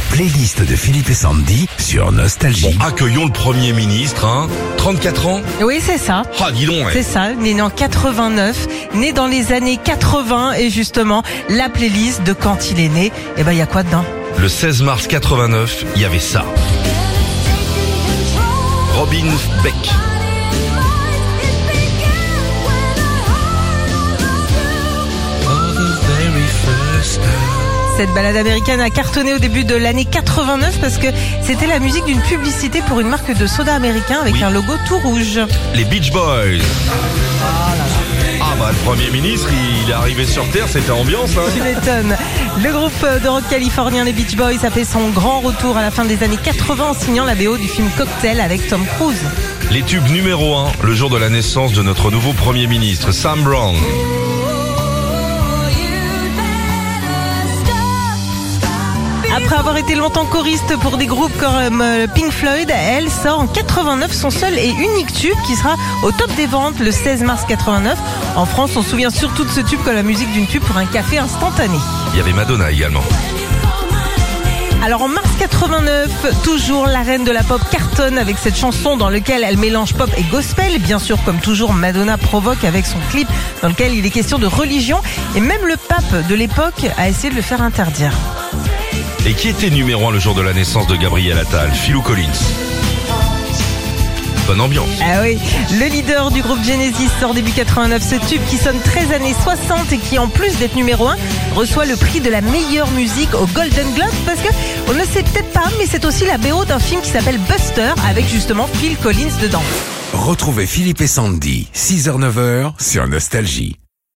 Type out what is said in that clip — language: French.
la playlist de Philippe et Sandy sur Nostalgie. Accueillons le Premier ministre, hein 34 ans Oui, c'est ça. Ah, dis donc, ouais. C'est ça, né en 89, né dans les années 80 et justement la playlist de quand il est né, et ben il y a quoi dedans? Le 16 mars 89, il y avait ça. Robin Beck. Cette balade américaine a cartonné au début de l'année 89 parce que c'était la musique d'une publicité pour une marque de soda américain avec Oui. un logo tout rouge. Les Beach Boys. Ah bah le Premier ministre, il est arrivé sur Terre, c'était ambiance, hein Tu m'étonnes. Le groupe de rock californien les Beach Boys a fait son grand retour à la fin des années 80 en signant la BO du film Cocktail avec Tom Cruise. Les tubes numéro 1, le jour de la naissance de notre nouveau Premier ministre, Sam Brown. Après avoir été longtemps choriste pour des groupes comme euh, Pink Floyd, elle sort en 89 son seul et unique tube qui sera au top des ventes le 16 mars 89. En France, on se souvient surtout de ce tube comme la musique d'une pub pour un café instantané. Il y avait Madonna également. Alors en mars 89, toujours la reine de la pop cartonne avec cette chanson dans laquelle elle mélange pop et gospel. Bien sûr, comme toujours, Madonna provoque avec son clip dans lequel il est question de religion. Et même le pape de l'époque a essayé de le faire interdire. Et qui était numéro 1 le jour de la naissance de Gabriel Attal Philou Collins. Bonne ambiance. Ah oui, le leader du groupe Genesis sort début 89 ce tube qui sonne 13 années 60 et qui en plus d'être numéro 1 reçoit le prix de la meilleure musique au Golden Globe parce que on ne sait peut-être pas mais c'est aussi la BO d'un film qui s'appelle Buster avec justement Phil Collins dedans. Retrouvez Philippe et Sandy, 6h-9h sur Nostalgie.